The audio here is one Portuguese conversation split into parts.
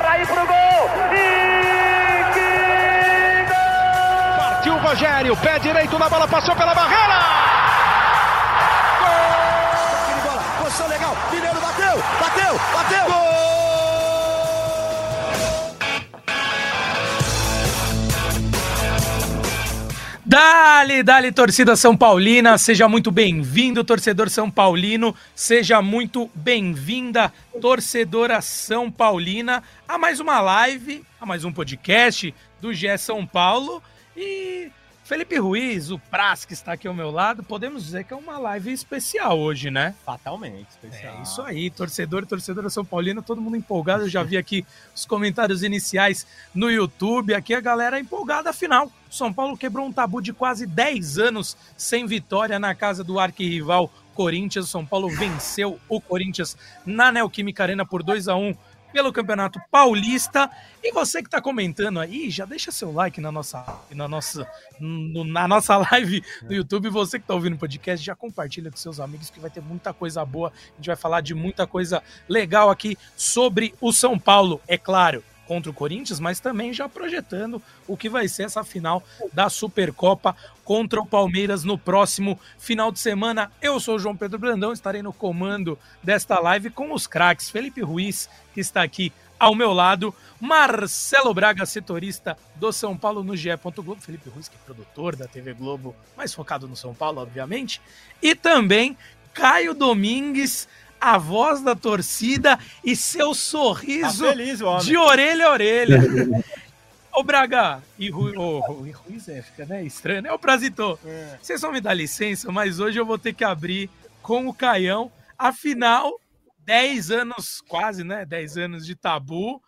Garra aí pro gol. E que gol! Partiu o Rogério, pé direito na bola, passou pela barreira. Gol! Bola, posição legal. Mineiro bateu, bateu, bateu. Gol! Dali, dali, torcida São Paulina, seja muito bem-vindo, torcedor São Paulino, seja muito bem-vinda, torcedora São Paulina, a mais uma live, a mais um podcast do GE São Paulo. E Felipe Ruiz, o Praz, que está aqui ao meu lado, podemos dizer que é uma live especial hoje, né? Fatalmente especial. É isso aí, torcedor e torcedora São Paulina, todo mundo empolgado. Eu já vi aqui os comentários iniciais no YouTube. Aqui a galera empolgada, afinal. São Paulo quebrou um tabu de quase 10 anos sem vitória na casa do arquirrival Corinthians. São Paulo venceu o Corinthians na Neoquímica Arena por 2 a 1 pelo Campeonato Paulista. E você que está comentando aí, já deixa seu like na nossa, na nossa, no- na nossa live no YouTube. Você que está ouvindo o podcast, já compartilha com seus amigos que vai ter muita coisa boa. A gente vai falar de muita coisa legal aqui sobre o São Paulo, é claro. Contra o Corinthians, mas também já projetando o que vai ser essa final da Supercopa contra o Palmeiras no próximo final de semana. Eu sou o João Pedro Brandão, estarei no comando desta live com os craques Felipe Ruiz, que está aqui ao meu lado, Marcelo Braga, setorista do São Paulo no GE. Globo, Felipe Ruiz, que é produtor da TV Globo, mais focado no São Paulo, obviamente, e também Caio Domingues, a voz da torcida e seu Tá sorriso feliz, o homem. de orelha a orelha. Ô Braga e Rui, ô, Rui- Ruiz é, fica né, estranho, né? Ô Prazito, É. vocês vão me dar licença, mas hoje eu vou ter que abrir com o Caião. Afinal, 10 anos, quase, né? 10 anos de tabu.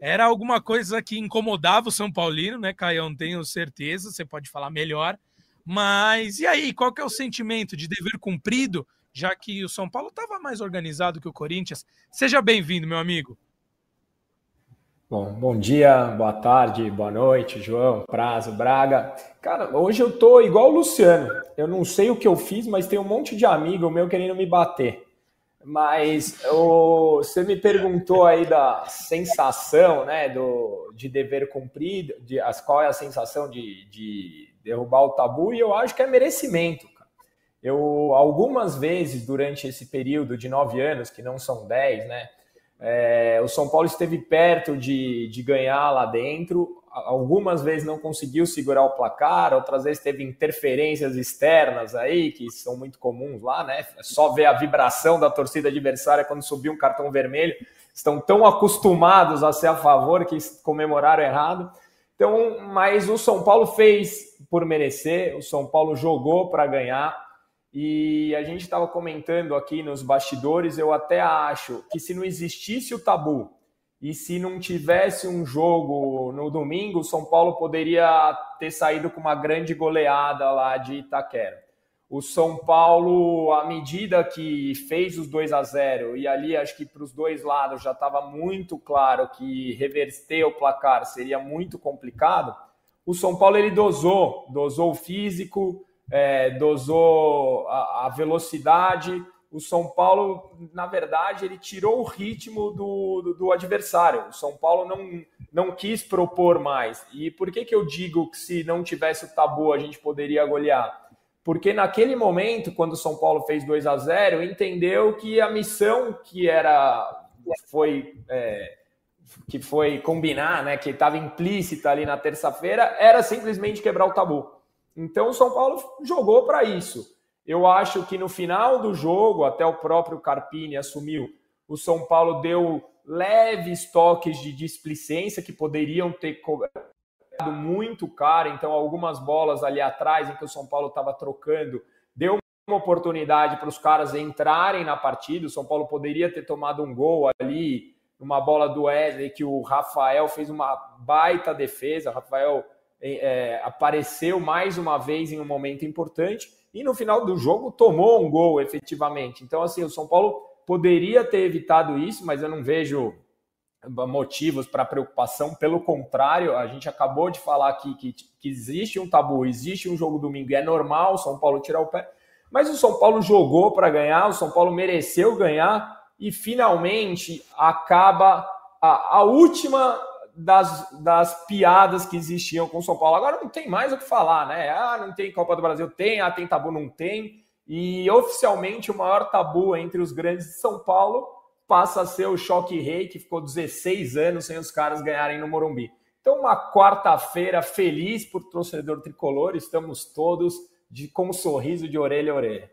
Era alguma coisa que incomodava o São Paulino, né, Caião? Tenho certeza, você pode falar melhor. Mas e aí, qual que é o sentimento de dever cumprido, já que o São Paulo estava mais organizado que o Corinthians? Seja bem-vindo, meu amigo. Bom, bom dia, boa tarde, boa noite, João, Prazo, Braga. Cara, hoje eu tô igual o Luciano. Eu não sei o que eu fiz, mas tem um monte de amigo meu querendo me bater. Mas o- você me perguntou aí da sensação, né, do, de dever cumprido, de as, qual é a sensação de, de derrubar o tabu, e eu acho que é merecimento. cara. Eu, algumas vezes durante esse período de nove anos, que não são dez, né, é, o São Paulo esteve perto de, de ganhar lá dentro. Algumas vezes não conseguiu segurar o placar, outras vezes teve interferências externas aí, que são muito comuns lá, né? É só ver a vibração da torcida adversária quando subiu um cartão vermelho. Estão tão acostumados a ser a favor que comemoraram errado. Então, mas o São Paulo fez por merecer, o São Paulo jogou para ganhar. E a gente estava comentando aqui nos bastidores, eu até acho que se não existisse o tabu e se não tivesse um jogo no domingo, o São Paulo poderia ter saído com uma grande goleada lá de Itaquera. O São Paulo, à medida que fez os 2 a 0 e ali acho que para os dois lados já estava muito claro que reverter o placar seria muito complicado, o São Paulo ele dosou, dosou o físico, é, dosou a, a velocidade. O São Paulo, na verdade, ele tirou o ritmo do, do, do adversário. O São Paulo não, não quis propor mais. E por que, que eu digo que se não tivesse o tabu a gente poderia golear? Porque naquele momento, quando o São Paulo fez 2 a 0 entendeu que a missão que era foi é, que foi combinar, né, que estava implícita ali na terça-feira, era simplesmente quebrar o tabu. Então o São Paulo jogou para isso. Eu acho que no final do jogo, até o próprio Carpini assumiu, o São Paulo deu leves toques de displicência que poderiam ter cobrado muito caro. Então, algumas bolas ali atrás em que o São Paulo estava trocando, deu uma oportunidade para os caras entrarem na partida. O São Paulo poderia ter tomado um gol ali, uma bola do Wesley, que o Rafael fez uma baita defesa. Rafael é, apareceu mais uma vez em um momento importante e no final do jogo tomou um gol efetivamente. Então, assim, o São Paulo poderia ter evitado isso, mas eu não vejo motivos para preocupação. Pelo contrário, a gente acabou de falar aqui que, que existe um tabu, existe um jogo domingo, é normal o São Paulo tirar o pé. Mas o São Paulo jogou para ganhar, o São Paulo mereceu ganhar e finalmente acaba a, a última das, das piadas que existiam com São Paulo. Agora não tem mais o que falar, né? Ah, não tem Copa do Brasil, tem, ah, tem tabu, não tem. E oficialmente o maior tabu entre os grandes de São Paulo passa a ser o Choque Rei, que ficou 16 anos sem os caras ganharem no Morumbi. Então, uma quarta-feira feliz por torcedor tricolor, estamos todos de, com um sorriso de orelha a orelha.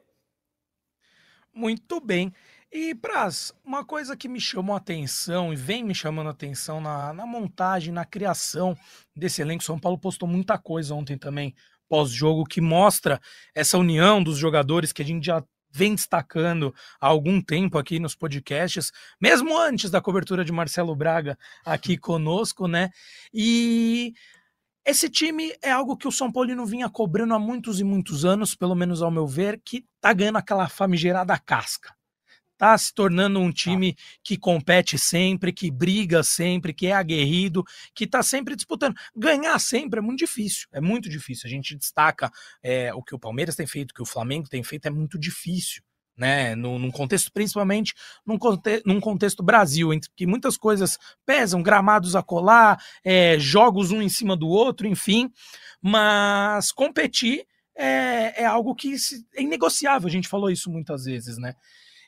Muito bem. E, Praz, uma coisa que me chamou a atenção e vem me chamando a atenção na, na montagem, na criação desse elenco, São Paulo postou muita coisa ontem também, pós-jogo, que mostra essa união dos jogadores que a gente já vem destacando há algum tempo aqui nos podcasts, mesmo antes da cobertura de Marcelo Braga aqui conosco, né? E esse time é algo que o São Paulo não vinha cobrando há muitos e muitos anos, pelo menos ao meu ver, que tá ganhando aquela famigerada casca tá se tornando um tá. time que compete sempre, que briga sempre, que é aguerrido, que tá sempre disputando. Ganhar sempre é muito difícil, é muito difícil. A gente destaca é, o que o Palmeiras tem feito, o que o Flamengo tem feito, é muito difícil. Né, num, num contexto, principalmente num, conte num contexto Brasil, entre que muitas coisas pesam, gramados a colar, é, jogos um em cima do outro, enfim, mas competir é, é algo que se, é inegociável, a gente falou isso muitas vezes, né?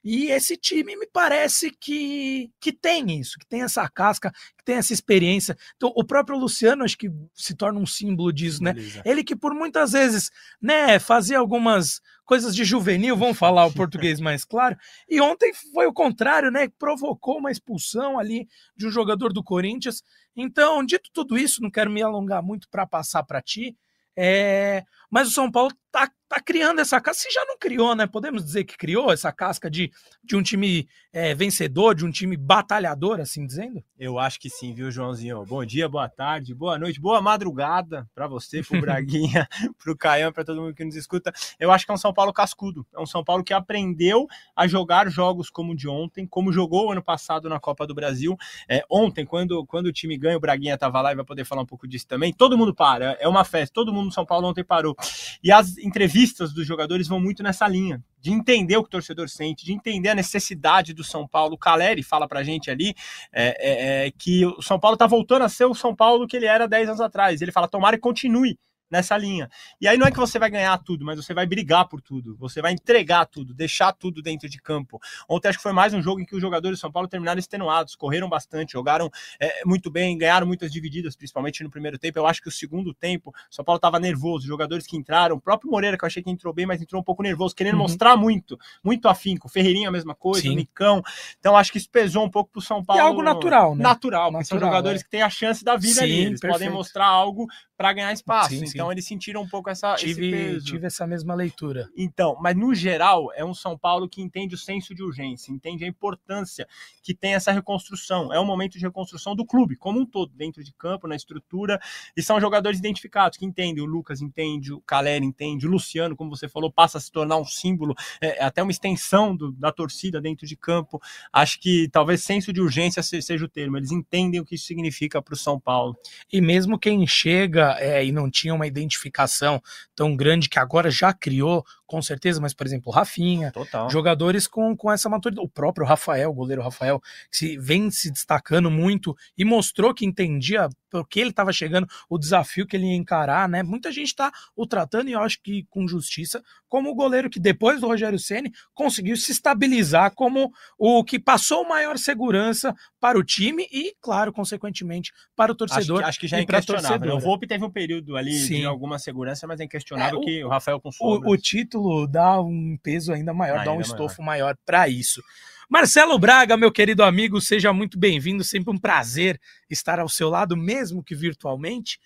E esse time me parece que, que tem isso, que tem essa casca, que tem essa experiência. Então, o próprio Luciano acho que se torna um símbolo disso, né? Beleza. Ele que por muitas vezes, né, fazia algumas coisas de juvenil, vamos falar o português mais claro. E ontem foi o contrário, né? Provocou uma expulsão ali de um jogador do Corinthians. Então, dito tudo isso, não quero me alongar muito para passar para ti. É, mas o São Paulo tá, tá criando essa casca. Se já não criou, né? Podemos dizer que criou essa casca de, de um time é, vencedor, de um time batalhador, assim dizendo? Eu acho que sim, viu, Joãozinho? Bom dia, boa tarde, boa noite, boa madrugada para você, pro Braguinha, pro Caian, para todo mundo que nos escuta. Eu acho que é um São Paulo cascudo. É um São Paulo que aprendeu a jogar jogos como o de ontem, como jogou ano passado na Copa do Brasil. É, ontem, quando, quando o time ganha, o Braguinha tava lá e vai poder falar um pouco disso também. Todo mundo para, é uma festa, todo mundo no São Paulo ontem parou. E as entrevistas dos jogadores vão muito nessa linha, de entender o que o torcedor sente, de entender a necessidade do São Paulo. O Caleri fala pra gente ali é, é, é que o São Paulo tá voltando a ser o São Paulo que ele era 10 anos atrás. Ele fala, tomara que continue nessa linha. E aí não é que você vai ganhar tudo, mas você vai brigar por tudo, você vai entregar tudo, deixar tudo dentro de campo. Ontem acho que foi mais um jogo em que os jogadores de São Paulo terminaram extenuados, correram bastante, jogaram é, muito bem, ganharam muitas divididas, principalmente no primeiro tempo. Eu acho que o segundo tempo, São Paulo estava nervoso, os jogadores que entraram, o próprio Moreira, que eu achei que entrou bem, mas entrou um pouco nervoso, querendo uhum. mostrar muito, muito afinco. Ferreirinha a mesma coisa, Sim. o Nicão. Então acho que isso pesou um pouco pro São Paulo. E algo natural, né? Natural, natural, são jogadores é. que têm a chance da vida Sim, ali, eles perfeito. podem mostrar algo para ganhar espaço. Sim, então eles sentiram um pouco essa tive, tive essa mesma leitura. Então, mas no geral é um São Paulo que entende o senso de urgência, entende a importância que tem essa reconstrução. É um momento de reconstrução do clube como um todo, dentro de campo, na estrutura, e são jogadores identificados que entendem. O Lucas entende, o Caleri entende, o Luciano, como você falou, passa a se tornar um símbolo, é, é até uma extensão do, da torcida dentro de campo. Acho que talvez senso de urgência seja o termo. Eles entendem o que isso significa para o São Paulo. E mesmo quem chega é, e não tinha uma identificação tão grande que agora já criou com certeza, mas, por exemplo, o Rafinha, Total. jogadores com, com essa maturidade. O próprio Rafael, o goleiro Rafael, que se, vem se destacando muito e mostrou que entendia por que ele estava chegando, o desafio que ele ia encarar, né? Muita gente está o tratando, e eu acho que com justiça, como o goleiro que depois do Rogério Ceni conseguiu se estabilizar como o que passou maior segurança para o time e, claro, consequentemente, para o torcedor. Acho que, acho que já é inquestionável. Né? O Volpe teve um período ali Sim. de alguma segurança, mas é inquestionável é, o, que o Rafael com o, o título dá um peso ainda maior, ainda dá um estofo maior, maior para isso. Marcelo Braga, meu querido amigo, seja muito bem-vindo, sempre um prazer estar ao seu lado, mesmo que virtualmente.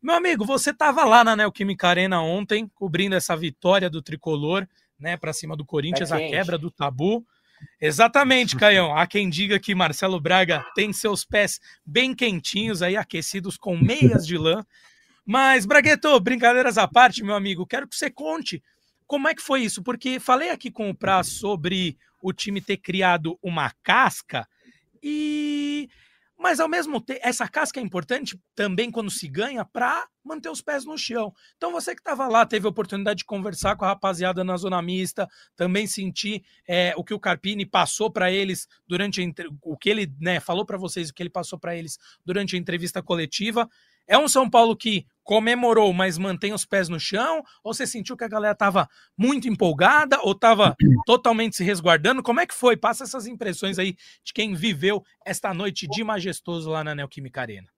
Meu amigo, você estava lá na Neoquímica Arena ontem, cobrindo essa vitória do tricolor, né, para cima do Corinthians, é a quebra do tabu. Exatamente, Caião. Há quem diga que Marcelo Braga tem seus pés bem quentinhos aí, aquecidos com meias de lã. Mas, Bragueto, brincadeiras à parte, meu amigo, quero que você conte como é que foi isso? Porque falei aqui com o Praz sobre o time ter criado uma casca e mas ao mesmo tempo, essa casca é importante também quando se ganha para manter os pés no chão. Então você que estava lá, teve a oportunidade de conversar com a rapaziada na zona mista, também sentir é, o que o Carpini passou para eles durante a, o que ele né, falou para vocês, o que ele passou para eles durante a entrevista coletiva. É um São Paulo que comemorou, mas mantém os pés no chão? Ou você sentiu que a galera estava muito empolgada ou estava totalmente se resguardando? Como é que foi? Passa essas impressões aí de quem viveu esta noite de majestoso lá na Neoquímica Arena.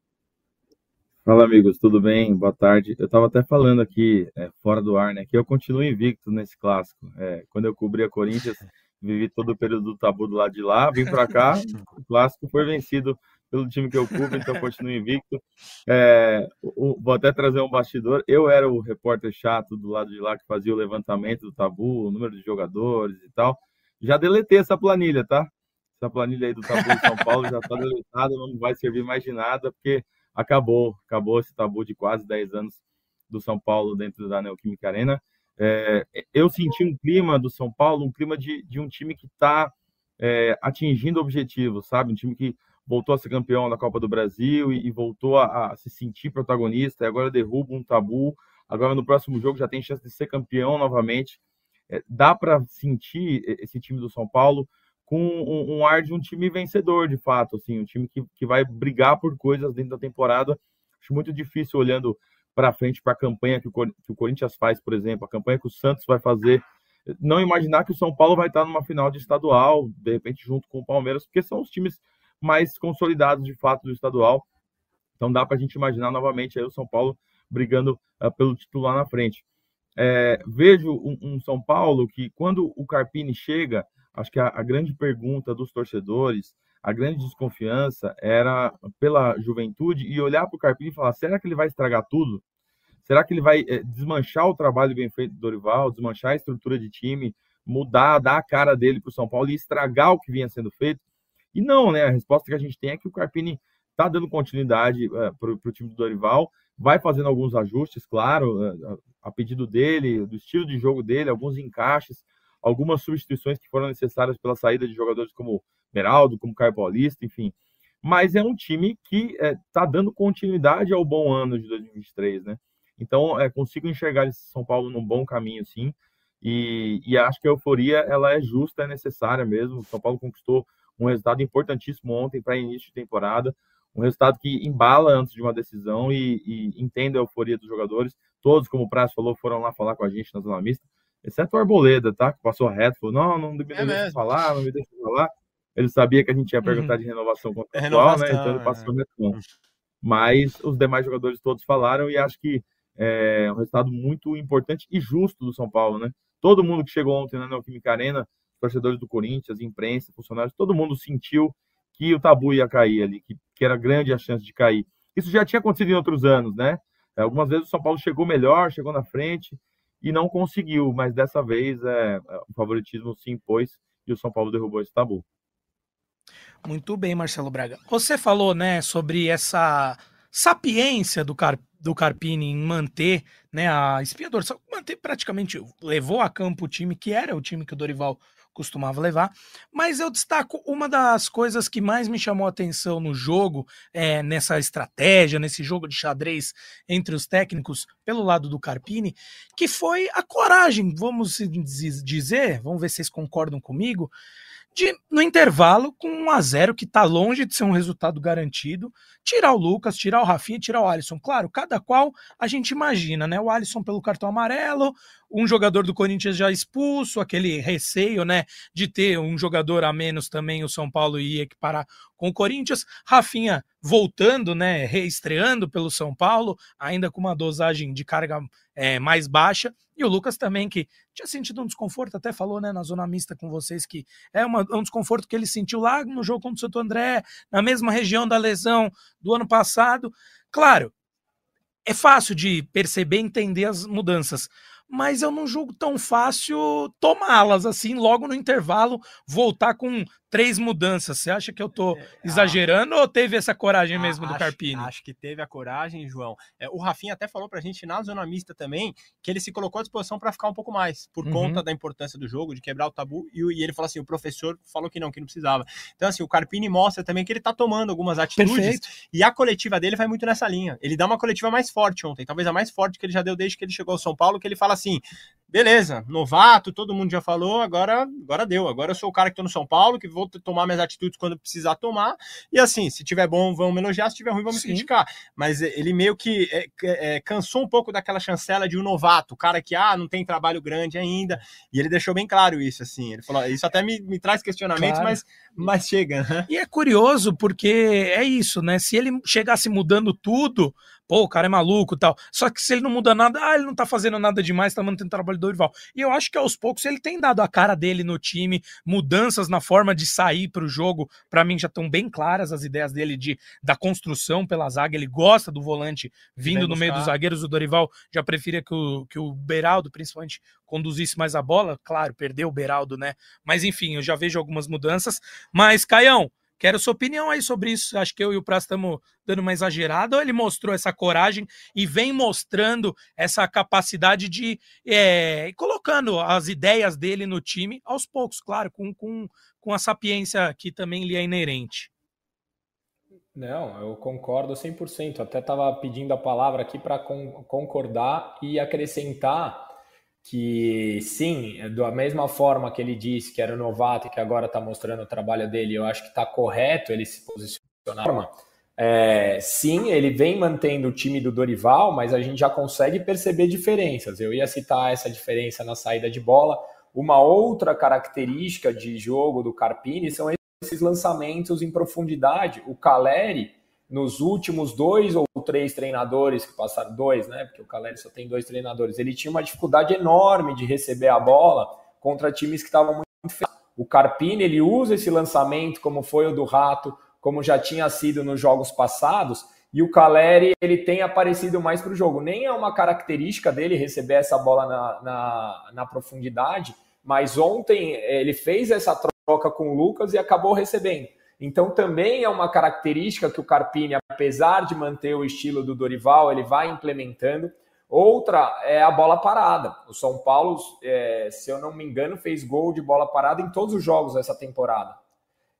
Fala, amigos, tudo bem? Boa tarde. Eu estava até falando aqui, é, fora do ar, né, que eu continuo invicto nesse clássico. É, quando eu cobri a Corinthians, vivi todo o período do tabu do lado de lá, vim para cá, o clássico foi vencido pelo time que eu cubro, então continuo invicto. É, o, vou até trazer um bastidor. Eu era o repórter chato do lado de lá que fazia o levantamento do tabu, o número de jogadores e tal. Já deletei essa planilha, tá? Essa planilha aí do tabu de São Paulo já está deletada, não vai servir mais de nada, porque acabou, acabou esse tabu de quase 10 anos do São Paulo dentro da Neoquímica Arena. É, eu senti um clima do São Paulo, um clima de, de um time que está é, atingindo objetivos, sabe? Um time que voltou a ser campeão da Copa do Brasil e, e voltou a, a, se sentir protagonista, e agora derruba um tabu, agora no próximo jogo já tem chance de ser campeão novamente. É, dá para sentir esse time do São Paulo com um, um, ar de um time vencedor, de fato, assim, um time que, que vai brigar por coisas dentro da temporada. Acho muito difícil olhando para frente para a campanha que o, que o Corinthians faz, por exemplo, a campanha que o Santos vai fazer, não imaginar que o São Paulo vai estar numa final de estadual, de repente junto com o Palmeiras, porque são os times mais consolidados de fato do estadual. Então dá para a gente imaginar novamente aí o São Paulo brigando uh, pelo título lá na frente. É, vejo um, um, São Paulo que, quando o Carpini chega, acho que a, a, grande pergunta dos torcedores, a grande desconfiança era pela juventude e olhar para o Carpini e falar: será que ele vai estragar tudo? Será que ele vai é, desmanchar o trabalho bem feito do Dorival, desmanchar a estrutura de time, mudar, dar a cara dele para o São Paulo e estragar o que vinha sendo feito? E não, né? A resposta que a gente tem é que o Carpini está dando continuidade uh, para o time do Dorival, vai fazendo alguns ajustes, claro, uh, a pedido dele, do estilo de jogo dele, alguns encaixes, algumas substituições que foram necessárias pela saída de jogadores como Meraldo, como Caio Paulista, enfim. Mas é um time que está é, dando continuidade ao bom ano de 2023, né? Então, consigo enxergar esse São Paulo num bom caminho, sim. E, e acho que a euforia ela é justa, é necessária mesmo. O São Paulo conquistou um resultado importantíssimo ontem para início de temporada, um resultado que embala antes de uma decisão e, e entende a euforia dos jogadores. Todos, como o Prazo falou, foram lá falar com a gente na zona mista, exceto o Arboleda, tá? Que passou reto, falou: não, não me é deixa falar, não me deixa falar. Ele sabia que a gente ia perguntar uhum. de renovação é contratual, né? Então ele passou é. reto. Mas os demais jogadores todos falaram e acho que é um resultado muito importante e justo do São Paulo, né? Todo mundo que chegou ontem na Neoquímica Arena torcedores do Corinthians, imprensa, funcionários, todo mundo sentiu que o tabu ia cair ali, que, que era grande a chance de cair. Isso já tinha acontecido em outros anos, né? É, algumas vezes o São Paulo chegou melhor, chegou na frente e não conseguiu, mas dessa vez é, o favoritismo se impôs e o São Paulo derrubou esse tabu. Muito bem, Marcelo Braga. Você falou, né, sobre essa sapiência do, Car do Carpini em manter né, a espinha dorsal, manter praticamente, levou a campo o time que era o time que o Dorival costumava levar. Mas eu destaco uma das coisas que mais me chamou a atenção no jogo, é, nessa estratégia, nesse jogo de xadrez entre os técnicos pelo lado do Carpini, que foi a coragem, vamos dizer, vamos ver se vocês concordam comigo, de, no intervalo, com 1 a 0 que está longe de ser um resultado garantido, tirar o Lucas, tirar o Rafinha, tirar o Alisson. Claro, cada qual a gente imagina, né? O Alisson pelo cartão amarelo, um jogador do Corinthians já expulso, aquele receio, né, de ter um jogador a menos também o São Paulo ia equiparar com o Corinthians. Rafinha voltando, né, reestreando pelo São Paulo, ainda com uma dosagem de carga é, mais baixa. E o Lucas também, que tinha sentido um desconforto, até falou né, na zona mista com vocês que é uma, um desconforto que ele sentiu lá no jogo contra o Santo André, na mesma região da lesão do ano passado. Claro, é fácil de perceber entender as mudanças, mas eu não julgo tão fácil tomá-las assim logo no intervalo, voltar com três mudanças. Você acha que eu tô é, exagerando ou teve essa coragem mesmo do Carpini? Acho que teve a coragem, João. É, o Rafinha até falou pra gente na zona mista também que ele se colocou à disposição para ficar um pouco mais, por uhum. conta da importância do jogo, de quebrar o tabu, e, e, ele falou assim: o professor falou que não, que não precisava. Então, assim, o Carpini mostra também que ele tá tomando algumas atitudes Perfeito. e a coletiva dele vai muito nessa linha. Ele dá uma coletiva mais forte ontem, talvez a mais forte que ele já deu desde que ele chegou ao São Paulo, que ele fala assim: beleza, novato, todo mundo já falou, agora, agora deu. Agora eu sou o cara que tô no São Paulo, que vou tomar minhas atitudes quando precisar tomar. E assim, se tiver bom, vão me elogiar, se tiver ruim, vão me Sim. criticar. Mas ele meio que é, é, cansou um pouco daquela chancela de um novato, o cara que, ah, não tem trabalho grande ainda. E ele deixou bem claro isso, assim. Ele falou, isso até me, me traz questionamentos, claro. mas, mas chega. Né? E é curioso, porque é isso, né? Se ele chegasse mudando tudo, pô, o cara é maluco tal. Só que se ele não muda nada, ah, ele não tá fazendo nada demais, tá mantendo o trabalho do Dorival. E eu acho que aos poucos ele tem dado a cara dele no time, mudanças na forma de sair pro jogo, para mim já estão bem claras as ideias dele de da construção pela zaga, ele gosta do volante vindo no meio dos zagueiros, o Dorival já preferia que o, que o Beraldo, principalmente, conduzisse mais a bola, claro, perdeu o Beraldo, né? Mas enfim, eu já vejo algumas mudanças. Mas, Caião, Quero sua opinião aí sobre isso. Acho que eu e o Prazo estamos dando uma exagerada, ou ele mostrou essa coragem e vem mostrando essa capacidade de é, colocando as ideias dele no time aos poucos, claro, com, com, com a sapiência que também lhe é inerente. Não, eu concordo 100%. Até estava pedindo a palavra aqui para concordar e acrescentar que sim, da mesma forma que ele disse que era novato e que agora está mostrando o trabalho dele, eu acho que está correto ele se posicionar. É, sim, ele vem mantendo o time do Dorival, mas a gente já consegue perceber diferenças. Eu ia citar essa diferença na saída de bola. Uma outra característica de jogo do Carpini são esses lançamentos em profundidade. O Caleri nos últimos dois ou três treinadores que passaram, dois, né? Porque o Caleri só tem dois treinadores, ele tinha uma dificuldade enorme de receber a bola contra times que estavam muito. O Carpini, ele usa esse lançamento, como foi o do Rato, como já tinha sido nos jogos passados, e o Caleri, ele tem aparecido mais para o jogo. Nem é uma característica dele receber essa bola na, na, na profundidade, mas ontem ele fez essa troca com o Lucas e acabou recebendo. Então também é uma característica que o Carpini, apesar de manter o estilo do Dorival, ele vai implementando. Outra é a bola parada. O São Paulo, é, se eu não me engano, fez gol de bola parada em todos os jogos dessa temporada.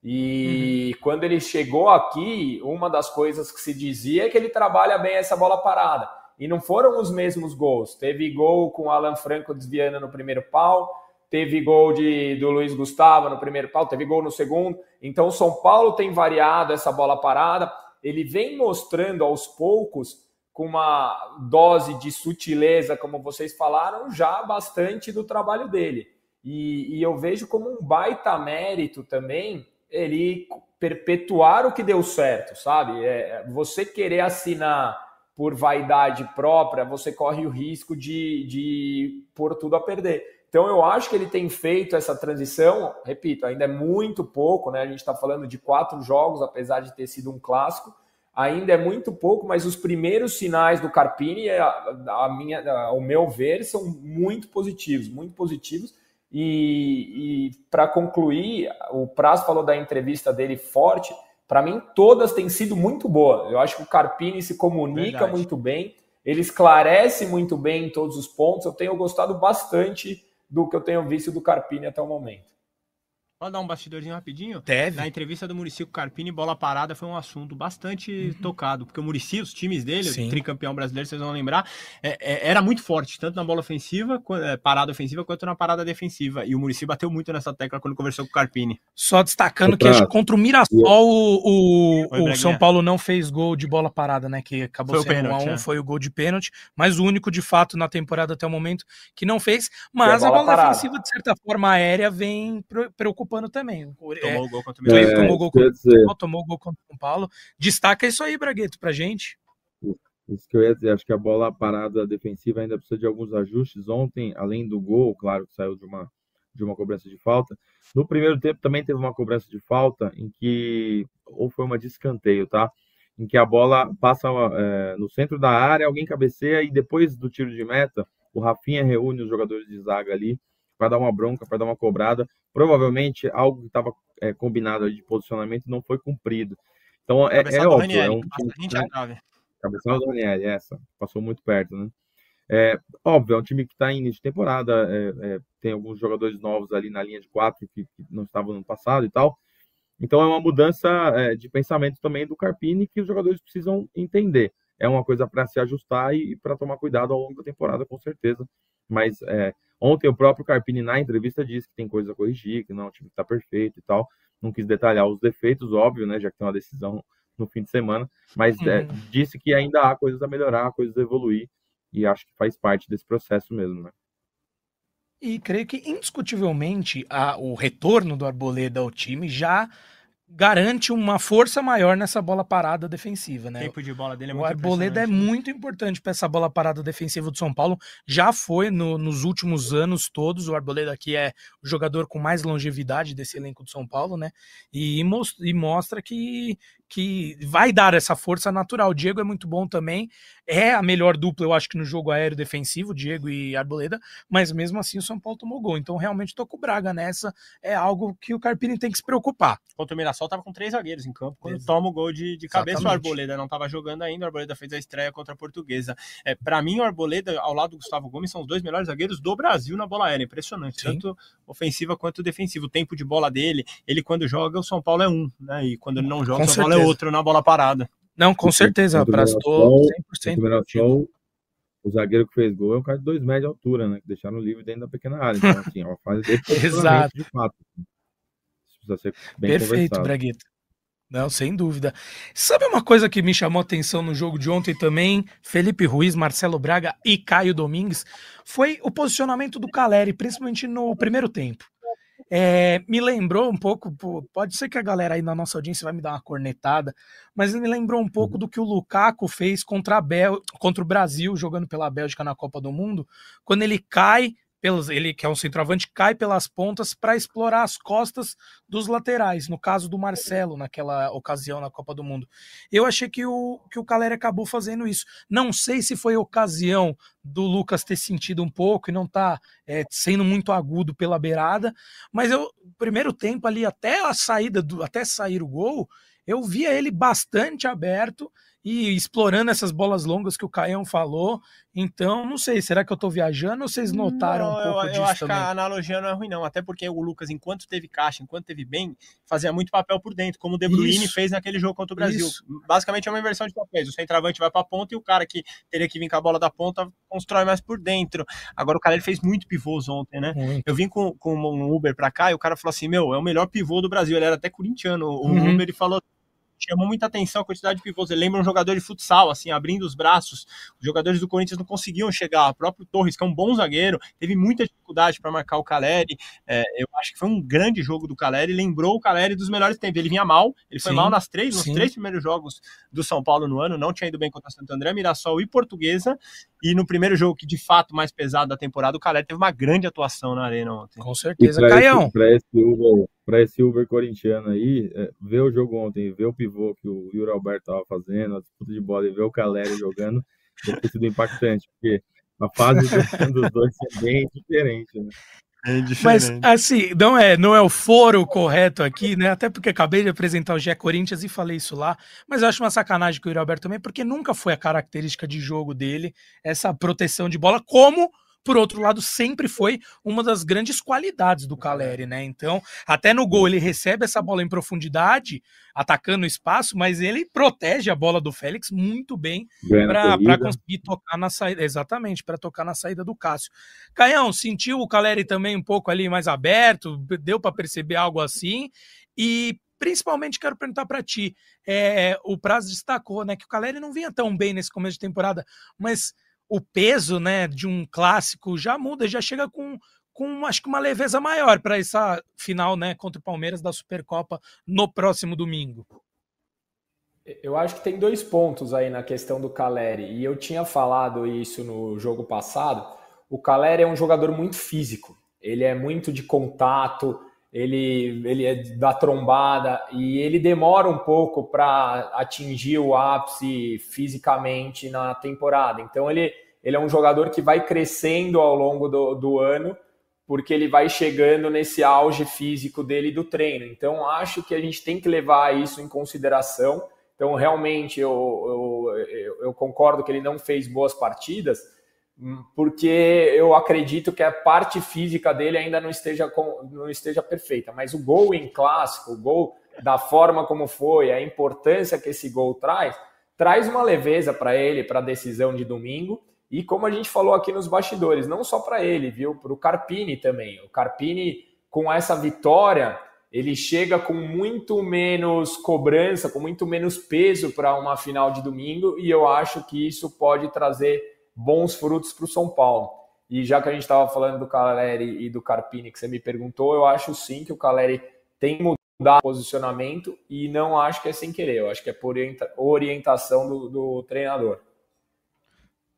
E uhum. quando ele chegou aqui, uma das coisas que se dizia é que ele trabalha bem essa bola parada. E não foram os mesmos gols. Teve gol com o Alan Franco desviando no primeiro pau, teve gol de, do Luiz Gustavo no primeiro pau, teve gol no segundo. Então, o São Paulo tem variado essa bola parada. Ele vem mostrando aos poucos, com uma dose de sutileza, como vocês falaram, já bastante do trabalho dele. E, e eu vejo como um baita mérito também ele perpetuar o que deu certo, sabe? É, você querer assinar por vaidade própria, você corre o risco de, de pôr tudo a perder. Então eu acho que ele tem feito essa transição, repito, ainda é muito pouco, né? A gente está falando de quatro jogos, apesar de ter sido um clássico, ainda é muito pouco, mas os primeiros sinais do Carpini, a, a minha, ao meu ver, são muito positivos, muito positivos. E, e para concluir, o Praz falou da entrevista dele forte. Para mim, todas têm sido muito boas. Eu acho que o Carpini se comunica Verdade. muito bem, ele esclarece muito bem em todos os pontos. Eu tenho gostado bastante do que eu tenho visto do Carpini até o momento. Pode dar um bastidorzinho rapidinho? Deve. Na entrevista do Murici com o Carpini, bola parada foi um assunto bastante uhum. tocado, porque o Murici, os times dele, Sim. o tricampeão brasileiro, vocês vão lembrar, é, é, era muito forte, tanto na bola ofensiva, é, parada ofensiva, quanto na parada defensiva. E o Murici bateu muito nessa tecla quando conversou com o Carpini. Só destacando que contra o Mirassol, o, o, o São Paulo não fez gol de bola parada, né? Que acabou foi sendo 1 um a 1 um, é. foi o gol de pênalti, mas o único de fato na temporada até o momento que não fez. Mas a bola, bola defensiva, de certa forma, aérea, vem preocupando preocupando também. Tomou é, o gol contra o é, tomou, gol contra o tomou gol contra o São Paulo. Destaca isso aí, Bragueto, pra gente. Isso que eu ia dizer, acho que a bola parada defensiva ainda precisa de alguns ajustes. Ontem, além do gol, claro que saiu de uma, de uma cobrança de falta. No primeiro tempo também teve uma cobrança de falta em que, ou foi uma de escanteio, tá? Em que a bola passa é, no centro da área, alguém cabeceia e depois do tiro de meta, o Rafinha reúne os jogadores de zaga ali para dar uma bronca, para dar uma cobrada. Provavelmente algo que estava é, combinado de posicionamento não foi cumprido. Então é, é óbvio. Ranieri, é um time, né? Cabeçada do Ranieri, essa. Passou muito perto, né? É, óbvio, é um time que está em início de temporada, é, é, tem alguns jogadores novos ali na linha de quatro que, que, não estavam no passado e tal. Então é uma mudança é, de pensamento também do Carpini que os jogadores precisam entender. É uma coisa para se ajustar e, e para tomar cuidado ao longo da temporada, com certeza. Mas é, ontem o próprio Carpini na entrevista disse que tem coisa a corrigir, que não, o time está perfeito e tal. Não quis detalhar os defeitos, óbvio, né? Já que tem uma decisão no fim de semana, mas é, uhum. disse que ainda há coisas a melhorar, coisas a evoluir e acho que faz parte desse processo mesmo, né? E creio que indiscutivelmente a, o retorno do Arboleda ao time já garante uma força maior nessa bola parada defensiva, né? O tempo de bola dele é muito O Arboleda é muito importante para essa bola parada defensiva do São Paulo. Já foi no, nos últimos anos todos. O Arboleda aqui é o jogador com mais longevidade desse elenco do São Paulo, né? E, e mostra que que vai dar essa força natural. O Diego é muito bom também, é a melhor dupla, eu acho que no jogo aéreo defensivo, Diego e Arboleda, mas mesmo assim o São Paulo tomou gol. Então realmente tô com o Braga nessa, é algo que o Carpini tem que se preocupar. Contra o Mirassol tava com três zagueiros em campo, quando Exato. toma o gol de, de cabeça Exatamente. o Arboleda não tava jogando ainda, o Arboleda fez a estreia contra a Portuguesa. É, para mim o Arboleda ao lado do Gustavo Gomes são os dois melhores zagueiros do Brasil na bola aérea, impressionante, Sim. tanto ofensiva quanto defensiva. O tempo de bola dele, ele quando joga o São Paulo é um, né? E quando ele não joga o São. Paulo é outro na bola parada. Não, com certeza, Prastou 100%. O zagueiro que fez gol é um cara de dois metros de altura, né? Que deixaram livre dentro da pequena área. Então, assim, é uma fase Exato. de fato. Isso precisa ser bem Perfeito, Bragueta. Não, sem dúvida. Sabe uma coisa que me chamou a atenção no jogo de ontem também? Felipe Ruiz, Marcelo Braga e Caio Domingues foi o posicionamento do Caleri, principalmente no primeiro tempo. É, me lembrou um pouco, pode ser que a galera aí na nossa audiência vai me dar uma cornetada, mas me lembrou um pouco uhum. do que o Lukaku fez contra, a Bel contra o Brasil, jogando pela Bélgica na Copa do Mundo, quando ele cai pelos, ele que é um centroavante, cai pelas pontas para explorar as costas dos laterais, no caso do Marcelo, naquela ocasião na Copa do Mundo. Eu achei que o, que o Caleri acabou fazendo isso. Não sei se foi ocasião do Lucas ter sentido um pouco e não tá é, sendo muito agudo pela beirada, mas eu, primeiro tempo ali, até a saída, do, até sair o gol, eu via ele bastante aberto e explorando essas bolas longas que o Caião falou. Então, não sei, será que eu tô viajando ou vocês notaram não, um pouco eu, disso Eu acho também? que a analogia não é ruim, não. Até porque o Lucas, enquanto teve caixa, enquanto teve bem, fazia muito papel por dentro, como o De Bruyne Isso. fez naquele jogo contra o Brasil. Isso. Basicamente é uma inversão de papéis. O centroavante vai para a ponta e o cara que teria que vir com a bola da ponta constrói mais por dentro. Agora o cara ele fez muito pivôs ontem, né? Muito. Eu vim com, com um Uber para cá e o cara falou assim: Meu, é o melhor pivô do Brasil. Ele era até corintiano. O uhum. Uber ele falou chamou muita atenção a quantidade de pivôs. Ele lembra um jogador de futsal, assim, abrindo os braços. Os jogadores do Corinthians não conseguiam chegar. O próprio Torres, que é um bom zagueiro, teve muita dificuldade para marcar o Caleri. É, eu acho que foi um grande jogo do Caleri. Lembrou o Caleri dos melhores tempos. Ele vinha mal, ele foi sim, mal nas três, nos sim. três primeiros jogos do São Paulo no ano. Não tinha ido bem contra Santo André, Mirassol e Portuguesa. E no primeiro jogo, que de fato mais pesado da temporada, o Caleri teve uma grande atuação na arena ontem. Com certeza. Caião. Para esse, Uber, pra esse Uber corintiano aí, é, ver o jogo ontem, ver o pivô que o Yuri Alberto estava fazendo, a disputa de bola e ver o Caleri jogando, deve ter sido impactante, porque a fase dos dois é bem diferente, né? É Mas assim, não é, não é o foro correto aqui, né? Até porque acabei de apresentar o Gé Corinthians e falei isso lá. Mas eu acho uma sacanagem com o Yuri Alberto também, porque nunca foi a característica de jogo dele essa proteção de bola, como por outro lado, sempre foi uma das grandes qualidades do Caleri, né? Então, até no gol ele recebe essa bola em profundidade, atacando o espaço, mas ele protege a bola do Félix muito bem para conseguir tocar na saída. Exatamente, para tocar na saída do Cássio. Caião, sentiu o Caleri também um pouco ali mais aberto? Deu para perceber algo assim? E principalmente quero perguntar para ti, é, o Prazo destacou, né, que o Caleri não vinha tão bem nesse começo de temporada, mas o peso né, de um clássico já muda, já chega com, com acho que uma leveza maior para essa final né, contra o Palmeiras da Supercopa no próximo domingo. Eu acho que tem dois pontos aí na questão do Caleri, e eu tinha falado isso no jogo passado. O Caleri é um jogador muito físico, ele é muito de contato, ele, ele é da trombada e ele demora um pouco para atingir o ápice fisicamente na temporada. Então ele ele é um jogador que vai crescendo ao longo do, do ano, porque ele vai chegando nesse auge físico dele do treino. Então, acho que a gente tem que levar isso em consideração. Então, realmente, eu, eu, eu concordo que ele não fez boas partidas, porque eu acredito que a parte física dele ainda não esteja, não esteja perfeita. Mas o gol em clássico, o gol da forma como foi, a importância que esse gol traz, traz uma leveza para ele, para a decisão de domingo. E como a gente falou aqui nos bastidores, não só para ele, viu? Para o Carpini também. O Carpini, com essa vitória, ele chega com muito menos cobrança, com muito menos peso para uma final de domingo, e eu acho que isso pode trazer bons frutos para o São Paulo. E já que a gente estava falando do Caleri e do Carpini, que você me perguntou, eu acho sim que o Caleri tem mudado posicionamento e não acho que é sem querer, eu acho que é por orientação do, do treinador.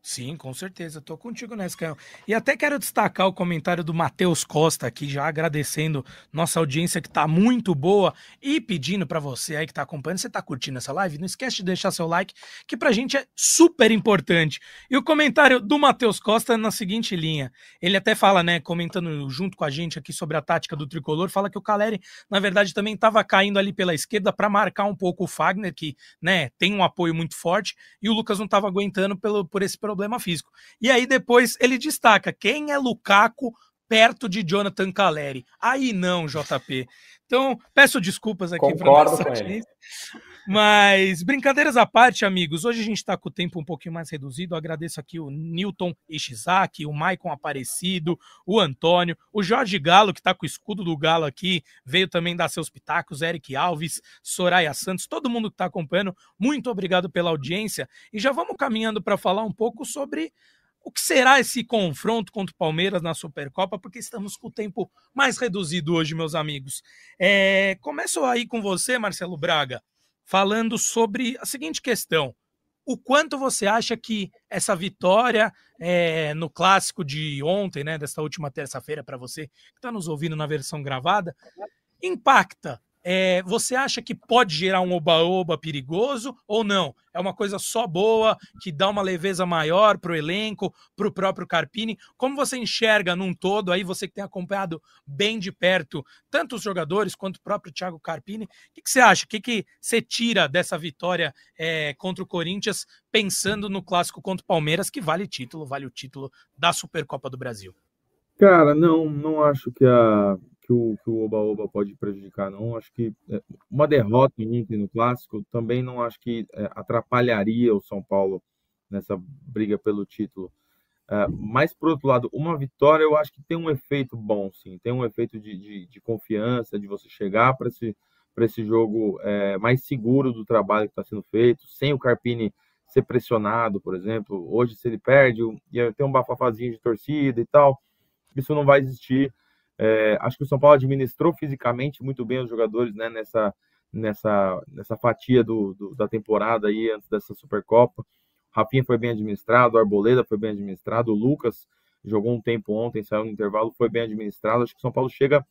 Sim, com certeza. Tô contigo nessa, Caio. E até quero destacar o comentário do Matheus Costa aqui, já agradecendo nossa audiência que tá muito boa e pedindo para você aí que tá acompanhando, você tá curtindo essa live, não esquece de deixar seu like, que pra gente é super importante. E o comentário do Matheus Costa é na seguinte linha. Ele até fala, né, comentando junto com a gente aqui sobre a tática do tricolor, fala que o Caleri, na verdade, também tava caindo ali pela esquerda para marcar um pouco o Fagner, que, né, tem um apoio muito forte, e o Lucas não tava aguentando pelo, por esse problema problema físico. E aí depois ele destaca quem é Lukaku perto de Jonathan Caleri. Aí não, JP. Então, peço desculpas aqui para nossa audiência. Mas, brincadeiras à parte, amigos, hoje a gente está com o tempo um pouquinho mais reduzido. Agradeço aqui o Newton Ishizaki, o Maicon Aparecido, o Antônio, o Jorge Galo, que está com o escudo do Galo aqui, veio também dar seus pitacos, Eric Alves, Soraya Santos, todo mundo que está acompanhando, muito obrigado pela audiência. E já vamos caminhando para falar um pouco sobre o que será esse confronto contra o Palmeiras na Supercopa, porque estamos com o tempo mais reduzido hoje, meus amigos. É, começo aí com você, Marcelo Braga falando sobre a seguinte questão: o quanto você acha que essa vitória é, no clássico de ontem, né, desta última terça-feira, para você que está nos ouvindo na versão gravada, impacta é, você acha que pode gerar um oba-oba perigoso ou não? É uma coisa só boa, que dá uma leveza maior para o elenco, para o próprio Carpini? Como você enxerga num todo, aí você que tem acompanhado bem de perto, tanto os jogadores quanto o próprio Thiago Carpini, o que, que, você acha? O que, que você tira dessa vitória é, contra o Corinthians, pensando no clássico contra o Palmeiras, que vale título, vale o título da Supercopa do Brasil? Cara, não, não acho que a, que o, que o Oba-Oba pode prejudicar, não. Acho que é, uma derrota ontem no Clássico também não acho que é, atrapalharia o São Paulo nessa briga pelo título. É, mas, por outro lado, uma vitória eu acho que tem um efeito bom, sim. Tem um efeito de, de, de confiança, de você chegar para esse, esse jogo é, mais seguro do trabalho que está sendo feito, sem o Carpini ser pressionado, por exemplo. Hoje, se ele perde, ia ter um bafafazinho de torcida e tal. Isso não vai existir. É, acho que o São Paulo administrou fisicamente muito bem os jogadores né, nessa, nessa, nessa fatia do, do, da temporada aí antes dessa Supercopa. Rafinha foi bem administrado, o Arboleda foi bem administrado, o Lucas jogou um tempo ontem, saiu no intervalo, foi bem administrado. Acho que o São Paulo chega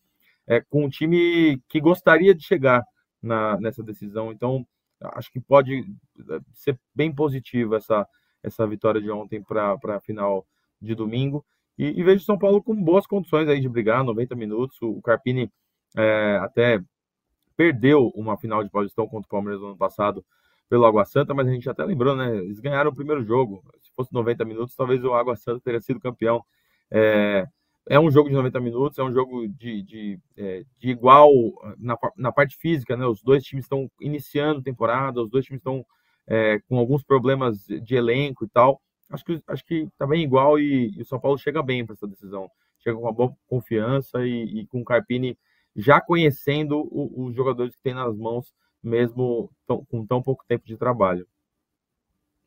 é, com um time que gostaria de chegar na, nessa decisão. Então, acho que pode é, ser bem positiva essa, essa vitória de ontem para a final de domingo. E, e vejo São Paulo com boas condições aí de brigar, 90 minutos. O Carpini é, até perdeu uma final de Paulistão contra o Palmeiras no ano passado pelo Água Santa, mas a gente até lembrou, né? Eles ganharam o primeiro jogo. Se fosse 90 minutos, talvez o Água Santa teria sido campeão. É, é um jogo de 90 minutos, é um jogo de, de, é, de igual na, na parte física, né? Os dois times estão iniciando temporada, os dois times estão é, com alguns problemas de elenco e tal acho que acho que tá bem igual e, e o São Paulo chega bem para essa decisão. Chega com uma boa confiança e, e com o Carpini já conhecendo os jogadores que tem nas mãos, mesmo tão, com tão pouco tempo de trabalho.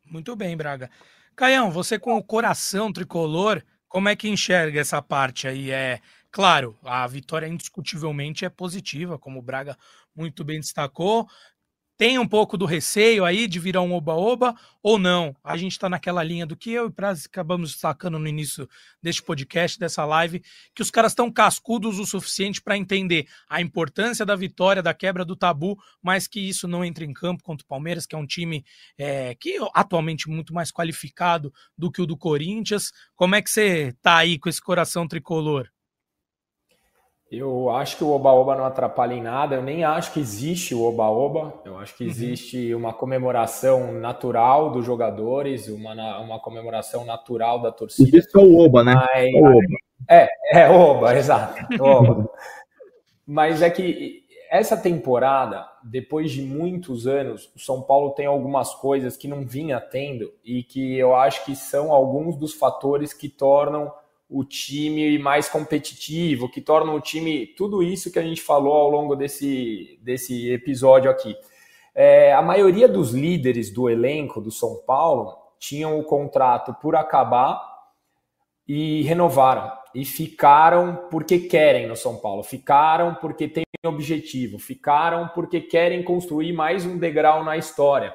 Muito bem, Braga. Caião, você com o coração tricolor, como é que enxerga essa parte aí? É claro, a vitória indiscutivelmente é positiva, como o Braga muito bem destacou. Tem um pouco do receio aí de virar um oba-oba ou não? A gente está naquela linha do que eu e Praz acabamos destacando no início deste podcast, dessa live, que os caras estão cascudos o suficiente para entender a importância da vitória, da quebra do tabu, mas que isso não entre em campo contra o Palmeiras, que é um time é, que atualmente muito mais qualificado do que o do Corinthians. Como é que você tá aí com esse coração tricolor? Eu acho que o Oba-Oba não atrapalha em nada, eu nem acho que existe o Oba-Oba, eu acho que uhum. existe uma comemoração natural dos jogadores, uma, uma comemoração natural da torcida. Isso é o Oba, né? Mas, é, Oba. é, é Oba, exato. Oba. Mas é que essa temporada, depois de muitos anos, o São Paulo tem algumas coisas que não vinha tendo e que eu acho que são alguns dos fatores que tornam o time mais competitivo, que torna o time tudo isso que a gente falou ao longo desse, desse episódio aqui. É, a maioria dos líderes do elenco do São Paulo tinham o contrato por acabar e renovaram. E ficaram porque querem no São Paulo, ficaram porque têm objetivo, ficaram porque querem construir mais um degrau na história.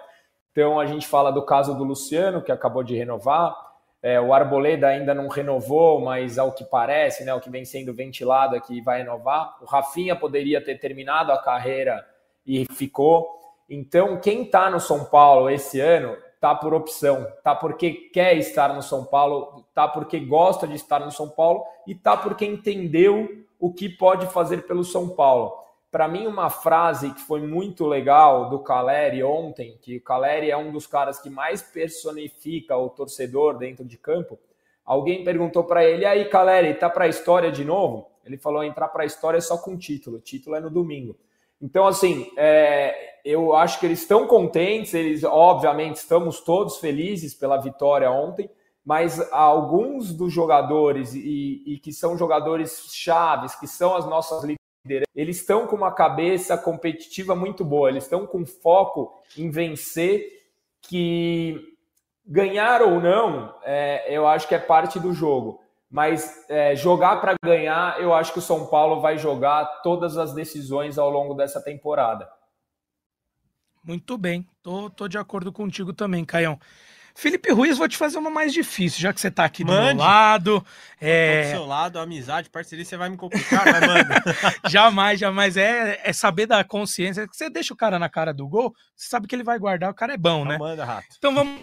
Então a gente fala do caso do Luciano, que acabou de renovar, é, o Arboleda ainda não renovou, mas ao que parece, né, o que vem sendo ventilado aqui vai renovar. O Rafinha poderia ter terminado a carreira e ficou. Então, quem está no São Paulo esse ano tá por opção, tá porque quer estar no São Paulo, tá porque gosta de estar no São Paulo e tá porque entendeu o que pode fazer pelo São Paulo. Para mim, uma frase que foi muito legal do Caleri ontem, que o Caleri é um dos caras que mais personifica o torcedor dentro de campo. Alguém perguntou para ele: aí, Caleri, tá para a história de novo? Ele falou: entrar para a história é só com título, o título é no domingo. Então, assim, é, eu acho que eles estão contentes, eles, obviamente, estamos todos felizes pela vitória ontem, mas alguns dos jogadores, e, e que são jogadores chaves, que são as nossas eles estão com uma cabeça competitiva muito boa, eles estão com foco em vencer, que ganhar ou não, é, eu acho que é parte do jogo. Mas é, jogar para ganhar, eu acho que o São Paulo vai jogar todas as decisões ao longo dessa temporada. Muito bem, tô, tô de acordo contigo também, Caião. Felipe Ruiz, vou te fazer uma mais difícil, já que você tá aqui do Mande. meu lado. É... Do seu lado, amizade, parceria, você vai me complicar, mas manda. jamais, jamais. É, é saber da consciência. Você deixa o cara na cara do gol, você sabe que ele vai guardar, o cara é bom, né? Manda, rato. Então vamos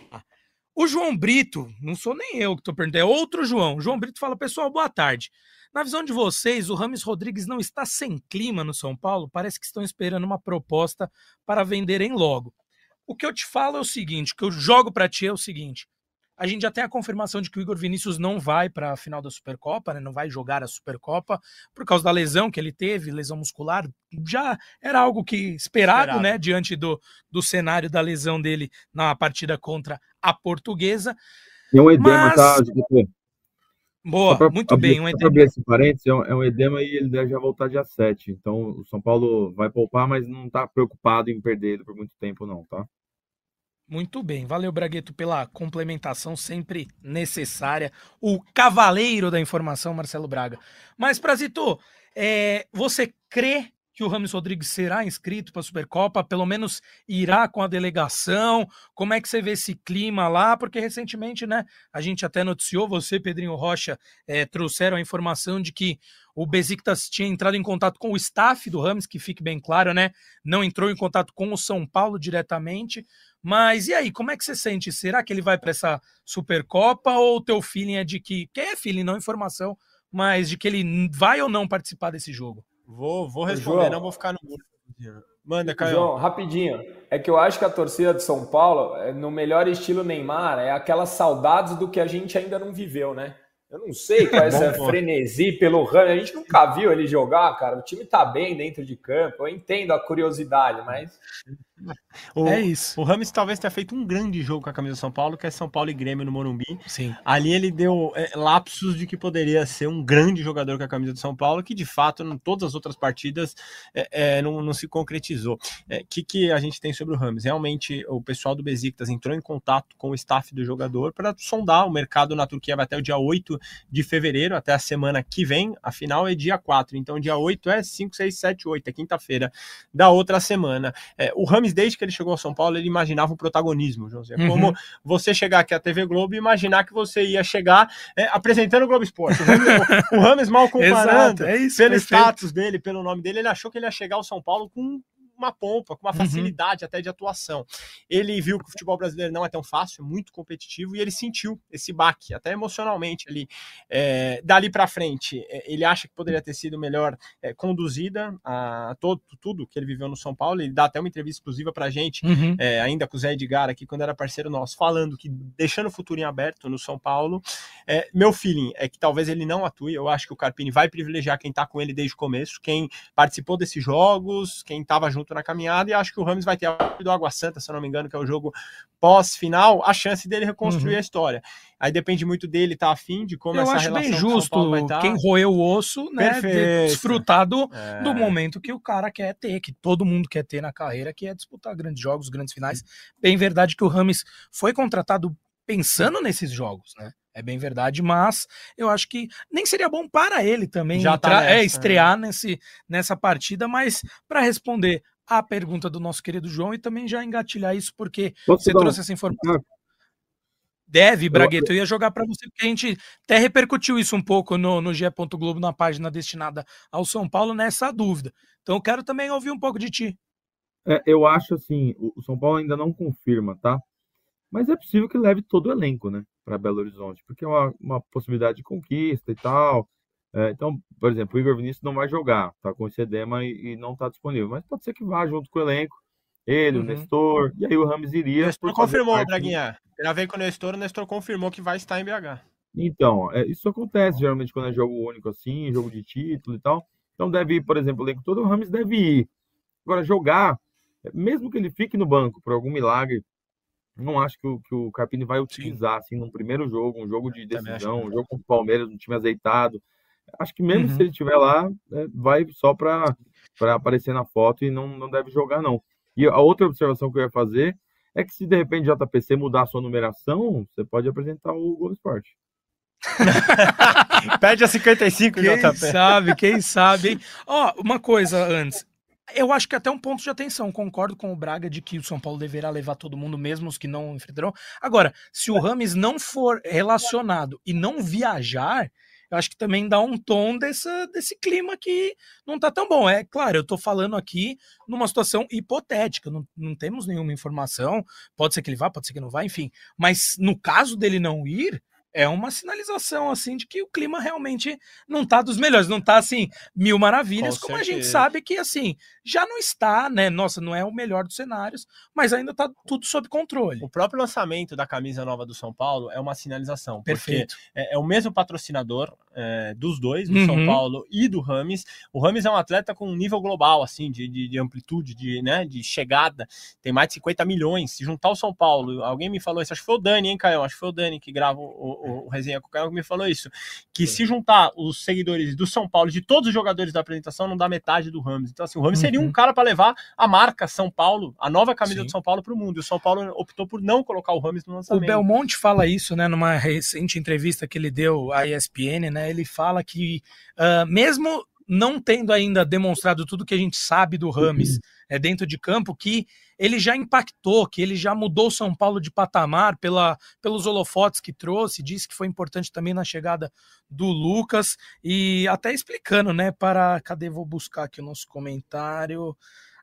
O João Brito, não sou nem eu que tô perguntando, é outro João. O João Brito fala, pessoal, boa tarde. Na visão de vocês, o Rames Rodrigues não está sem clima no São Paulo? Parece que estão esperando uma proposta para venderem logo. O que eu te falo é o seguinte, o que eu jogo para ti é o seguinte. A gente já tem a confirmação de que o Igor Vinícius não vai para a final da Supercopa, né? não vai jogar a Supercopa por causa da lesão que ele teve, lesão muscular. Já era algo que esperado, esperado. né, diante do, do cenário da lesão dele na partida contra a Portuguesa. É um edema, tá, Mas... tá? Boa, pra, muito abrir, bem. Um edema. abrir esse parênteses, é um, é um, edema e ele deve já voltar dia 7. Então o São Paulo vai poupar, mas não está preocupado em perder ele por muito tempo, não, tá? Muito bem, valeu Bragueto pela complementação sempre necessária. O cavaleiro da informação, Marcelo Braga. Mas, Prazito, é, você crê que o Ramos Rodrigues será inscrito para a Supercopa? Pelo menos irá com a delegação? Como é que você vê esse clima lá? Porque recentemente, né, a gente até noticiou, você, Pedrinho Rocha, é, trouxeram a informação de que o Besiktas tinha entrado em contato com o staff do Rams, que fique bem claro, né? Não entrou em contato com o São Paulo diretamente. Mas e aí, como é que você sente? Será que ele vai para essa Supercopa ou o teu feeling é de que, que é feeling, não informação, mas de que ele vai ou não participar desse jogo? Vou, vou responder, João, não vou ficar no muro. Manda, Caio. João, rapidinho. É que eu acho que a torcida de São Paulo, é, no melhor estilo Neymar, é aquelas saudades do que a gente ainda não viveu, né? Eu não sei qual é essa frenesi pelo Ramos. A gente nunca viu ele jogar, cara. O time tá bem dentro de campo. Eu entendo a curiosidade, mas o, é isso. O Rames talvez tenha feito um grande jogo com a camisa do São Paulo, que é São Paulo e Grêmio no Morumbi. Sim. Ali ele deu é, lapsos de que poderia ser um grande jogador com a camisa do São Paulo, que de fato, em todas as outras partidas, é, é, não, não, se concretizou. O é, que, que a gente tem sobre o Rames? Realmente, o pessoal do Besiktas entrou em contato com o staff do jogador para sondar o mercado na Turquia vai até o dia 8 de fevereiro, até a semana que vem. A final é dia 4, então dia 8 é 5, 6, 7, 8, é quinta-feira da outra semana. É, o Rames Rames, desde que ele chegou ao São Paulo, ele imaginava o protagonismo, José. É como uhum. você chegar aqui à TV Globo e imaginar que você ia chegar é, apresentando o Globo Esporte. O Rames, mal comparando, é isso, pelo perfeito. status dele, pelo nome dele, ele achou que ele ia chegar ao São Paulo com uma pompa, com uma uhum. facilidade uhum. até de atuação. Ele viu que o futebol brasileiro não é tão fácil, muito competitivo, e ele sentiu esse baque, até emocionalmente ali. É, dali para frente, é, ele acha que poderia ter sido melhor é, conduzida a todo, tudo que ele viveu no São Paulo. Ele dá até uma entrevista exclusiva pra gente, uhum. é, ainda com o Zé Edgar aqui, quando era parceiro nosso, falando que deixando o futuro em aberto no São Paulo. É, meu feeling é que talvez ele não atue. Eu acho que o Carpini vai privilegiar quem tá com ele desde o começo, quem participou desses jogos, quem estava junto na caminhada e acho que o Rams vai ter do Água Santa, se eu não me engano, que é o jogo pós-final, a chance dele reconstruir uhum. a história. Aí depende muito dele, tá afim de como eu essa acho relação bem justo vai tá. quem roeu o osso, né, Perfeito. desfrutar do, é. do momento que o cara quer ter, que todo mundo quer ter na carreira, que é disputar grandes jogos, grandes finais. Bem verdade que o Rames foi contratado pensando nesses jogos, né? É bem verdade, mas eu acho que nem seria bom para ele também Já entrar, tá nessa, é, estrear né? nesse, nessa partida, mas para responder a pergunta do nosso querido João e também já engatilhar isso, porque Posso você trouxe um... essa informação. Deve, Bragueto, eu ia jogar para você, porque a gente até repercutiu isso um pouco no, no GE. Globo, na página destinada ao São Paulo, nessa dúvida. Então eu quero também ouvir um pouco de ti. É, eu acho assim, o São Paulo ainda não confirma, tá? Mas é possível que leve todo o elenco, né, para Belo Horizonte, porque é uma, uma possibilidade de conquista e tal. É, então, por exemplo, o Igor Vinícius não vai jogar, tá com esse edema e, e não tá disponível, mas pode ser que vá junto com o elenco, ele, uhum. o Nestor, e aí o Rames iria. O Nestor confirmou, parte... Braguinha. Gravei com o Nestor, o Nestor confirmou que vai estar em BH. Então, é, isso acontece geralmente quando é jogo único assim, jogo de título e tal. Então deve ir, por exemplo, o elenco todo, o Rames deve ir. Agora, jogar, mesmo que ele fique no banco por algum milagre, não acho que o, que o Carpini vai utilizar, assim, num primeiro jogo, um jogo de decisão, um jogo com o Palmeiras, um time azeitado. Acho que mesmo uhum. se ele estiver lá, é, vai só para aparecer na foto e não, não deve jogar, não. E a outra observação que eu ia fazer é que se de repente o JPC mudar a sua numeração, você pode apresentar o Globo Esporte. Pede a 55, quem JP. sabe, quem sabe, hein? Ó, oh, uma coisa antes. Eu acho que até um ponto de atenção. Concordo com o Braga de que o São Paulo deverá levar todo mundo, mesmo os que não enfrentarão. Agora, se o Rames não for relacionado e não viajar, eu acho que também dá um tom dessa, desse clima que não tá tão bom. É claro, eu tô falando aqui numa situação hipotética, não, não temos nenhuma informação. Pode ser que ele vá, pode ser que não vá, enfim. Mas no caso dele não ir, é uma sinalização assim de que o clima realmente não tá dos melhores, não tá assim mil maravilhas, Com como certeza. a gente sabe que assim já não está, né? Nossa, não é o melhor dos cenários, mas ainda tá tudo sob controle. O próprio lançamento da camisa nova do São Paulo é uma sinalização, perfeito. É, é, o mesmo patrocinador é, dos dois, do uhum. São Paulo e do Rames. O Rames é um atleta com um nível global, assim, de, de, de amplitude, de, né, de chegada. Tem mais de 50 milhões. Se juntar o São Paulo, alguém me falou isso, acho que foi o Dani, hein, Caio? Acho que foi o Dani que grava o o, o Resenha com o que me falou isso. Que se juntar os seguidores do São Paulo, de todos os jogadores da apresentação, não dá metade do Rams. Então, assim, o Rams uhum. seria um cara para levar a marca São Paulo, a nova camisa Sim. do São Paulo para o mundo. E o São Paulo optou por não colocar o Rams no lançamento. O Belmonte fala isso, né, numa recente entrevista que ele deu à ESPN, né? Ele fala que uh, mesmo não tendo ainda demonstrado tudo que a gente sabe do Rames uhum. é, dentro de campo, que ele já impactou, que ele já mudou o São Paulo de patamar pela, pelos holofotes que trouxe, disse que foi importante também na chegada do Lucas, e até explicando, né, para, cadê, vou buscar aqui o nosso comentário,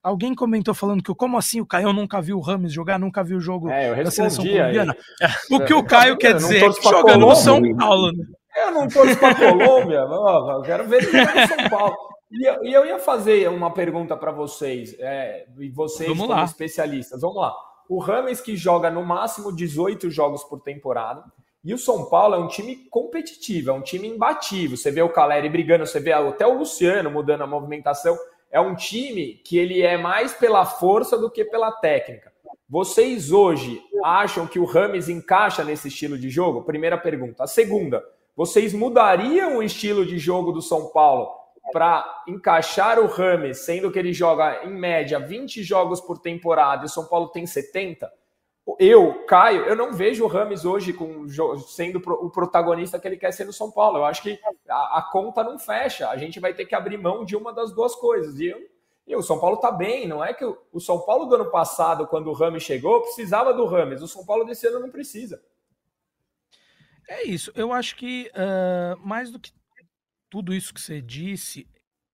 Alguém comentou falando que como assim o Caio nunca viu o Rames jogar, nunca viu o jogo é, da seleção colombiana? O que o Caio quer dizer é que jogando no São Paulo. Né? Eu não torço para Colômbia, não, eu quero ver ele no São Paulo. E eu, ia fazer uma pergunta para vocês, é, e vocês vamos como lá. especialistas. Vamos lá. O Rames que joga no máximo 18 jogos por temporada, e o São Paulo é um time competitivo, é um time imbatível. Você vê o Caleri brigando, você vê até o Luciano mudando a movimentação. É um time que ele é mais pela força do que pela técnica. Vocês hoje acham que o Rames encaixa nesse estilo de jogo? Primeira pergunta. A segunda, vocês mudariam o estilo de jogo do São Paulo para encaixar o Rames, sendo que ele joga em média 20 jogos por temporada e o São Paulo tem 70? Eu, Caio, eu não vejo o Rames hoje com, sendo o protagonista que ele quer ser no São Paulo. Eu acho que a, a, conta não fecha. A gente vai ter que abrir mão de uma das duas coisas. E eu, E o São Paulo tá bem, não é que o, o São Paulo do ano passado, quando o Rames chegou, precisava do Rames. O São Paulo desse ano não precisa. É isso. Eu acho que uh, mais do que tudo isso que você disse,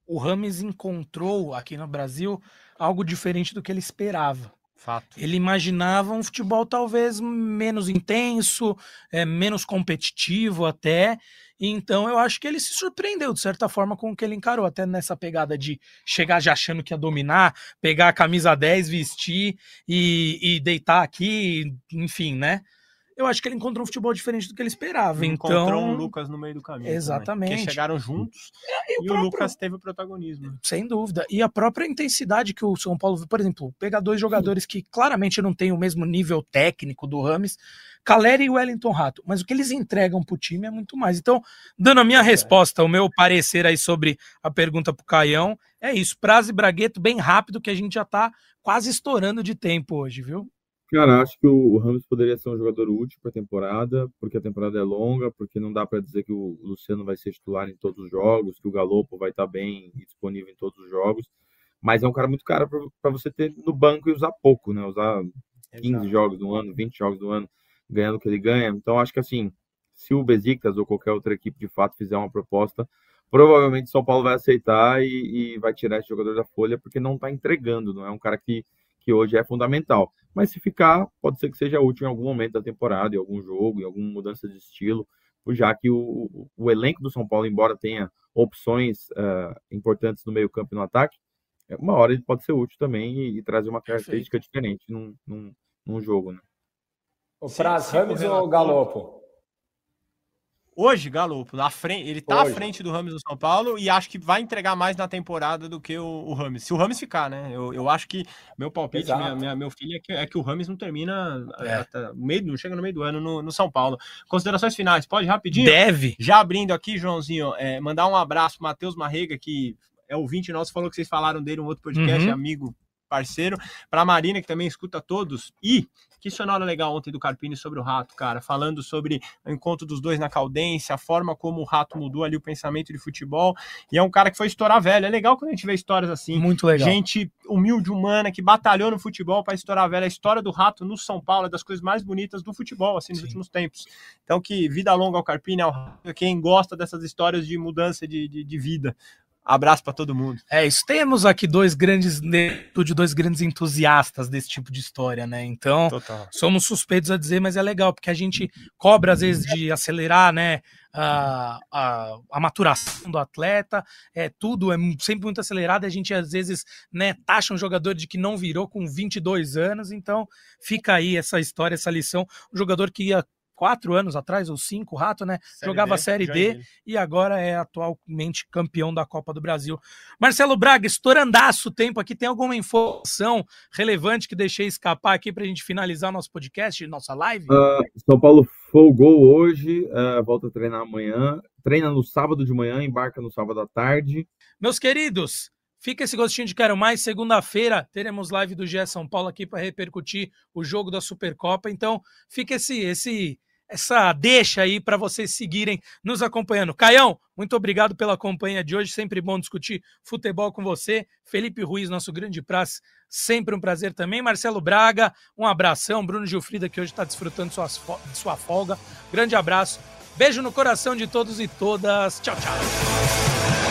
o Rames encontrou aqui no Brasil algo diferente do que ele esperava. Fato. Ele imaginava um futebol talvez menos intenso, é, menos competitivo até. Então eu acho que ele se surpreendeu de certa forma com o que ele encarou, até nessa pegada de chegar já achando que ia dominar, pegar a camisa 10, vestir e, e deitar aqui, enfim, né? Eu acho que ele encontrou um futebol diferente do que ele esperava. Encontrou então, um Lucas no meio do caminho. Exatamente. Também, porque chegaram juntos e, e o, próprio... Lucas teve o protagonismo. Sem dúvida. E a própria intensidade que o São Paulo, por exemplo, pegar dois jogadores que claramente não têm o mesmo nível técnico do Rames, Caleri e Wellington Rato, mas o que eles entregam pro time é muito mais. Então, dando a minha é. resposta, o meu parecer aí sobre a pergunta pro Caião, é isso. Prazo e Bragueto bem rápido, que a gente já tá quase estourando de tempo hoje, viu? Cara, acho que o Ramos poderia ser um jogador útil para a temporada, porque a temporada é longa, porque não dá para dizer que o Luciano vai ser titular em todos os jogos, que o Galopo vai estar tá bem e disponível em todos os jogos. Mas é um cara muito caro para você ter no banco e usar pouco, né? Usar 15 Exato. jogos no ano, 20 jogos no ano, ganhando o que ele ganha. Então, acho que assim, se o Besiktas ou qualquer outra equipe de fato fizer uma proposta, provavelmente São Paulo vai aceitar e, e vai tirar esse jogador da folha, porque não está entregando, não é um cara que que hoje é fundamental. Mas se ficar, pode ser que seja útil em algum momento da temporada, em algum jogo, em alguma mudança de estilo, já que o, o elenco do São Paulo, embora tenha opções uh, importantes no meio campo e no ataque, é, uma hora ele pode ser útil também e, e trazer uma característica Perfeito. diferente num, num, num, jogo. Né? O Fraz Ramos ou Galopo? Hoje, Galo, na frente, ele tá Hoje. à frente do Ramos no São Paulo e acho que vai entregar mais na temporada do que o, o Ramos. Se o Ramos ficar, né? Eu, eu acho que meu palpite, minha, minha, meu filho, é que, é que o Ramos não termina, é. até, meio, não chega no meio do ano no, no, São Paulo. Considerações finais, pode rapidinho? Deve. Já abrindo aqui, Joãozinho, é, mandar um abraço pro Matheus Marrega, que é ouvinte nosso, falou que vocês falaram dele um outro podcast, uhum. amigo parceiro, para a Marina, que também escuta todos, e que sonora legal ontem do Carpini sobre o Rato, cara, falando sobre o encontro dos dois na Caldense, a forma como o Rato mudou ali o pensamento de futebol, e é um cara que foi estourar velho, é legal quando a gente vê histórias assim, muito legal. Gente humilde, humana, que batalhou no futebol para estourar velho, a história do Rato no São Paulo é das coisas mais bonitas do futebol, assim, nos Sim. últimos tempos. Então que vida longa ao Carpini, ao Rato, quem gosta dessas histórias de mudança de, de, de vida. Abraço para todo mundo. É isso. Temos aqui dois grandes de dois grandes entusiastas desse tipo de história, né? Então, Total. somos suspeitos a dizer, mas é legal porque a gente cobra às vezes de acelerar, né? A, a, a maturação do atleta, é tudo é sempre muito acelerado. A gente às vezes né, taxa um jogador de que não virou com 22 anos, então fica aí essa história, essa lição. Um jogador que ia quatro anos atrás, ou cinco, Rato, né? Série Jogava D, Série D e agora é atualmente campeão da Copa do Brasil. Marcelo Braga, estourandaço o tempo aqui. Tem alguma informação relevante que deixei escapar aqui para a gente finalizar nosso podcast, nossa live? Uh, São Paulo folgou hoje, uh, volta a treinar amanhã. Treina no sábado de manhã, embarca no sábado à tarde. Meus queridos, Fica esse gostinho de quero mais. Segunda-feira teremos live do GE São Paulo aqui para repercutir o jogo da Supercopa. Então, fica esse esse essa deixa aí para vocês seguirem nos acompanhando. Caião, muito obrigado pela companhia de hoje. Sempre bom discutir futebol com você. Felipe Ruiz, nosso grande praça, sempre um prazer também. Marcelo Braga, um abração. Bruno Gilfrida, que hoje está desfrutando de sua folga. Grande abraço. Beijo no coração de todos e todas. Tchau, tchau.